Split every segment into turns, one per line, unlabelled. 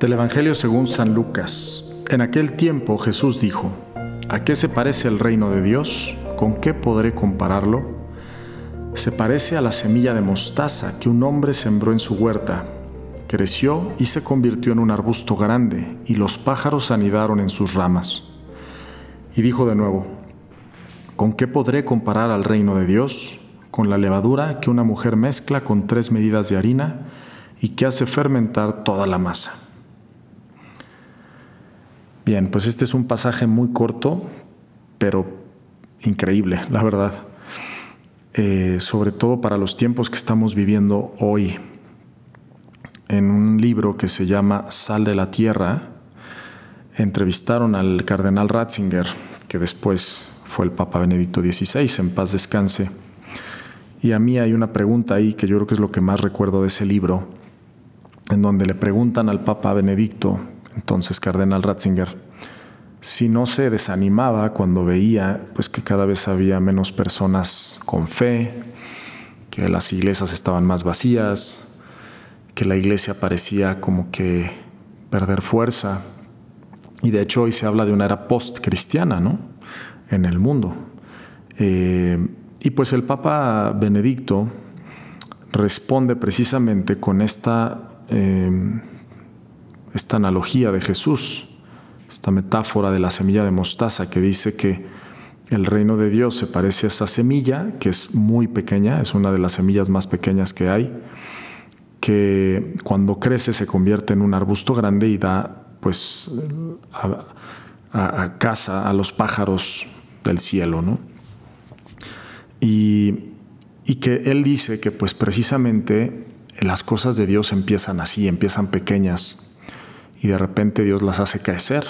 Del Evangelio según San Lucas. En aquel tiempo Jesús dijo, ¿A qué se parece el reino de Dios? ¿Con qué podré compararlo? Se parece a la semilla de mostaza que un hombre sembró en su huerta. Creció y se convirtió en un arbusto grande, y los pájaros anidaron en sus ramas. Y dijo de nuevo, ¿con qué podré comparar al reino de Dios? Con la levadura que una mujer mezcla con tres medidas de harina y que hace fermentar toda la masa. Bien, pues este es un pasaje muy corto, pero increíble, la verdad. Eh, sobre todo para los tiempos que estamos viviendo hoy. En un libro que se llama Sal de la Tierra, entrevistaron al cardenal Ratzinger, que después fue el Papa Benedicto XVI, en paz descanse. Y a mí hay una pregunta ahí que yo creo que es lo que más recuerdo de ese libro, en donde le preguntan al Papa Benedicto entonces Cardenal Ratzinger, si no se desanimaba cuando veía pues que cada vez había menos personas con fe, que las iglesias estaban más vacías, que la iglesia parecía como que perder fuerza. Y de hecho hoy se habla de una era post-cristiana, ¿no? En el mundo. Eh, y pues el Papa Benedicto responde precisamente con esta eh, esta analogía de Jesús, esta metáfora de la semilla de mostaza que dice que el reino de Dios se parece a esa semilla, que es muy pequeña, es una de las semillas más pequeñas que hay, que cuando crece se convierte en un arbusto grande y da pues a, casa a los pájaros del cielo, ¿no? Y, y que él dice que pues precisamente las cosas de Dios empiezan así, empiezan pequeñas, y de repente Dios las hace crecer.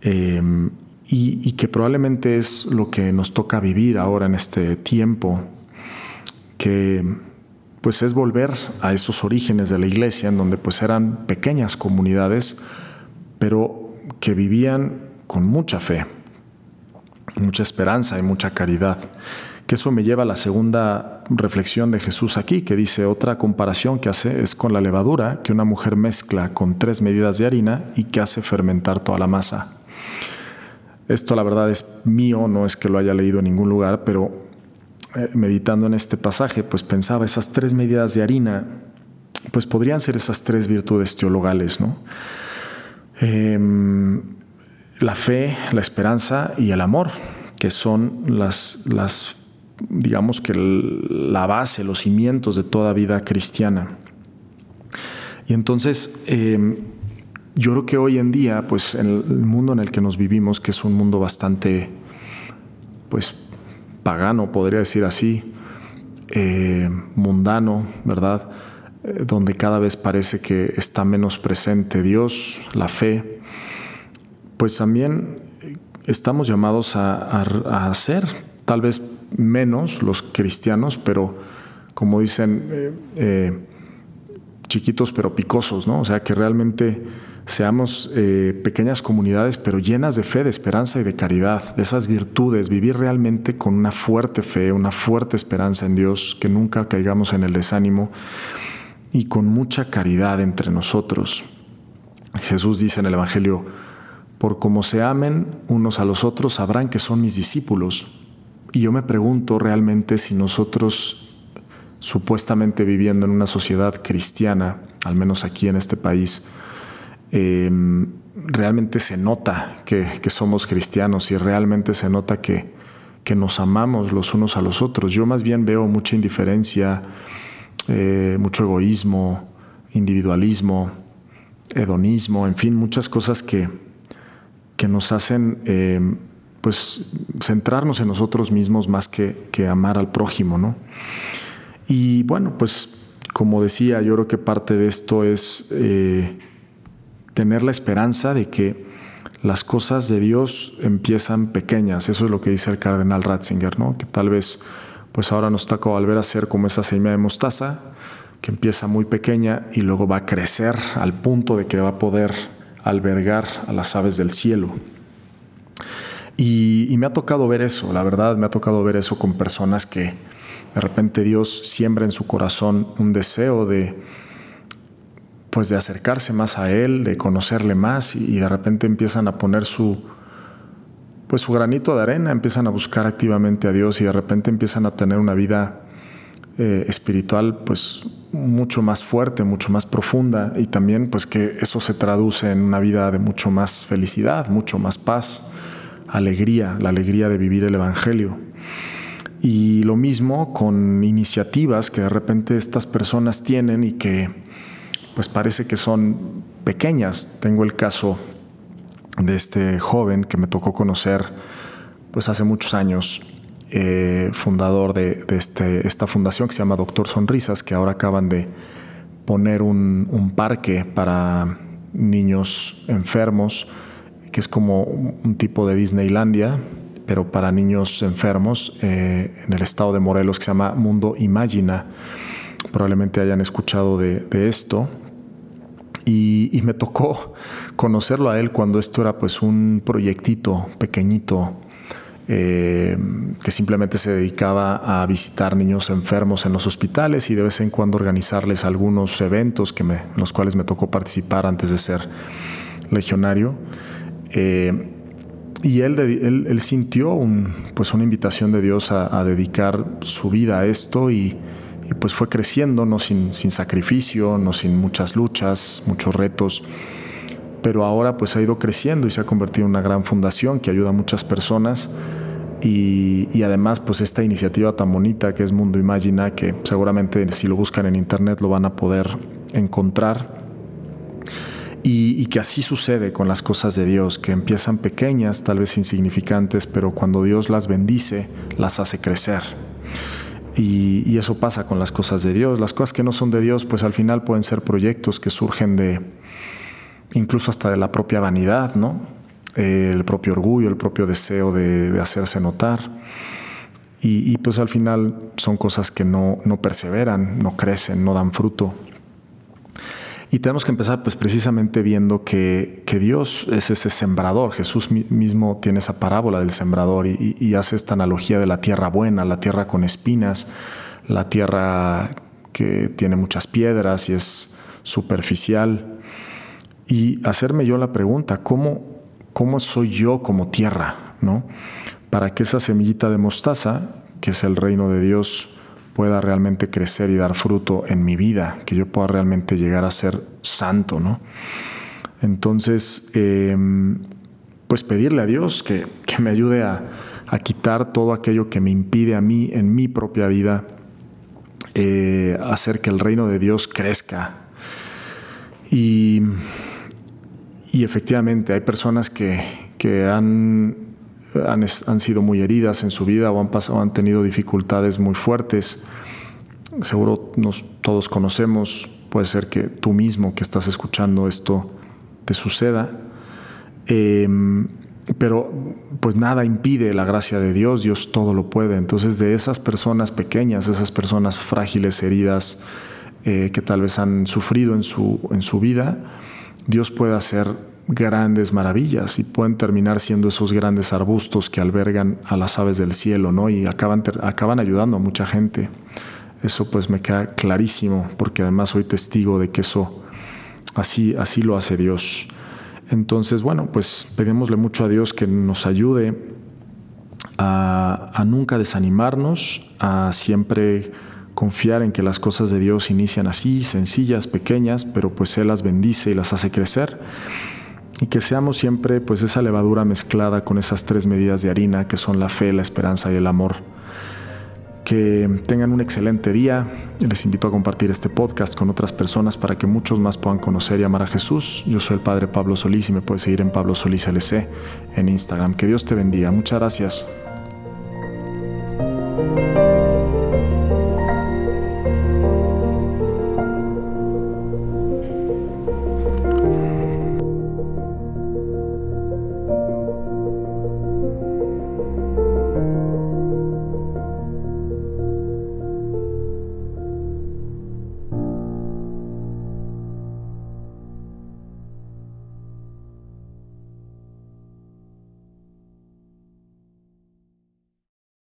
Em, y, que probablemente es lo que nos toca vivir ahora en este tiempo, que pues es volver a esos orígenes de la iglesia, en donde pues eran pequeñas comunidades, pero que vivían con mucha fe, mucha esperanza y mucha caridad que eso me lleva a la segunda reflexión de Jesús aquí, que dice otra comparación que hace es con la levadura que una mujer mezcla con tres medidas de harina y que hace fermentar toda la masa. Esto la verdad es mío, no es que lo haya leído en ningún lugar, pero eh, meditando en este pasaje, pues pensaba esas tres medidas de harina, pues podrían ser esas tres virtudes teologales, ¿no? Em, la fe, la esperanza y el amor, que son las, las digamos que la base, los cimientos de toda vida cristiana. Y entonces, em, yo creo que hoy en día, pues en el mundo en el que nos vivimos, que es un mundo bastante, pues, pagano, podría decir así, eh, mundano, ¿verdad? Eh, donde cada vez parece que está menos presente Dios, la fe, pues también estamos llamados a hacer tal vez menos los cristianos, pero como dicen, eh, eh, chiquitos pero picosos, ¿no? O sea, que realmente seamos eh, pequeñas comunidades, pero llenas de fe, de esperanza y de caridad, de esas virtudes, vivir realmente con una fuerte fe, una fuerte esperanza en Dios, que nunca caigamos en el desánimo y con mucha caridad entre nosotros. Jesús dice en el Evangelio, por como se amen unos a los otros, sabrán que son mis discípulos. Y yo me pregunto realmente si nosotros, supuestamente viviendo en una sociedad cristiana, al menos aquí en este país, em, realmente se nota que, somos cristianos y realmente se nota que, que, nos amamos los unos a los otros. Yo más bien veo mucha indiferencia, eh, mucho egoísmo, individualismo, hedonismo, en fin, muchas cosas que, que nos hacen em, pues centrarnos en nosotros mismos más que, amar al prójimo, ¿no? Y bueno, pues como decía, yo creo que parte de esto es eh, tener la esperanza de que las cosas de Dios empiezan pequeñas. Eso es lo que dice el cardenal Ratzinger, ¿no? Que tal vez, pues ahora nos toca volver a ser como esa semilla de mostaza, que empieza muy pequeña y luego va a crecer al punto de que va a poder albergar a las aves del cielo. Y, me ha tocado ver eso, la verdad, me ha tocado ver eso con personas que de repente Dios siembra en su corazón un deseo de, pues de acercarse más a Él, de conocerle más y, de repente empiezan a poner su, pues su granito de arena, empiezan a buscar activamente a Dios y de repente empiezan a tener una vida eh, espiritual pues mucho más fuerte, mucho más profunda y también pues que eso se traduce en una vida de mucho más felicidad, mucho más paz, alegría, la alegría de vivir el Evangelio. Y lo mismo con iniciativas que de repente estas personas tienen y que pues parece que son pequeñas. Tengo el caso de este joven que me tocó conocer pues hace muchos años, eh, fundador de, este, esta fundación que se llama Doctor Sonrisas, que ahora acaban de poner un, un parque para niños enfermos, que es como un tipo de Disneylandia, pero para niños enfermos eh, en el estado de Morelos que se llama Mundo Imagina. Probablemente hayan escuchado de, esto. Y, me tocó conocerlo a él cuando esto era pues un proyectito pequeñito eh, que simplemente se dedicaba a visitar niños enfermos en los hospitales y de vez en cuando organizarles algunos eventos que me, en los cuales me tocó participar antes de ser legionario. Eh, y él, sintió pues una invitación de Dios a, dedicar su vida a esto y, pues fue creciendo, no sin, sacrificio, no sin muchas luchas, muchos retos, pero ahora pues ha ido creciendo y se ha convertido en una gran fundación que ayuda a muchas personas. Y además pues esta iniciativa tan bonita que es Mundo Imagina, que seguramente si lo buscan en internet lo van a poder encontrar y, que así sucede con las cosas de Dios, que empiezan pequeñas, tal vez insignificantes, pero cuando Dios las bendice, las hace crecer. Y, eso pasa con las cosas de Dios. Las cosas que no son de Dios, pues al final pueden ser proyectos que surgen de, incluso hasta de la propia vanidad, ¿no? el propio orgullo, el propio deseo de, hacerse notar. Y, y, pues al final son cosas que no, no perseveran, no crecen, no dan fruto. Y tenemos que empezar pues precisamente viendo que, Dios es ese sembrador. Jesús mismo tiene esa parábola del sembrador y, hace esta analogía de la tierra buena, la tierra con espinas, la tierra que tiene muchas piedras y es superficial. Y hacerme yo la pregunta, ¿cómo, cómo soy yo como tierra? ¿no? Para que esa semillita de mostaza, que es el reino de Dios, pueda realmente crecer y dar fruto en mi vida, que yo pueda realmente llegar a ser santo, ¿no? Entonces, em, pues pedirle a Dios que, me ayude a, quitar todo aquello que me impide a mí en mi propia vida eh, hacer que el reino de Dios crezca. Y, y efectivamente hay personas que, que han han, sido muy heridas en su vida o han, tenido dificultades muy fuertes. Seguro todos conocemos, puede ser que tú mismo que estás escuchando esto te suceda. Em, pero pues nada impide la gracia de Dios, Dios todo lo puede. Entonces de esas personas pequeñas, esas personas frágiles, heridas, eh, que tal vez han sufrido en su, en su vida, Dios puede hacer grandes maravillas y pueden terminar siendo esos grandes arbustos que albergan a las aves del cielo, ¿no? Y acaban, acaban ayudando a mucha gente. Eso pues me queda clarísimo, porque además soy testigo de que eso así, así lo hace Dios. Entonces, bueno, pues pedimosle mucho a Dios que nos ayude a, a nunca desanimarnos, a siempre confiar en que las cosas de Dios inician así, sencillas, pequeñas, pero pues Él las bendice y las hace crecer y que seamos siempre pues esa levadura mezclada con esas tres medidas de harina que son la fe, la esperanza y el amor. Que tengan un excelente día. Les invito a compartir este podcast con otras personas para que muchos más puedan conocer y amar a Jesús. Yo soy el Padre Pablo Solís y me puedes seguir en Pablo Solís LC en Instagram. Que Dios te bendiga. Muchas gracias.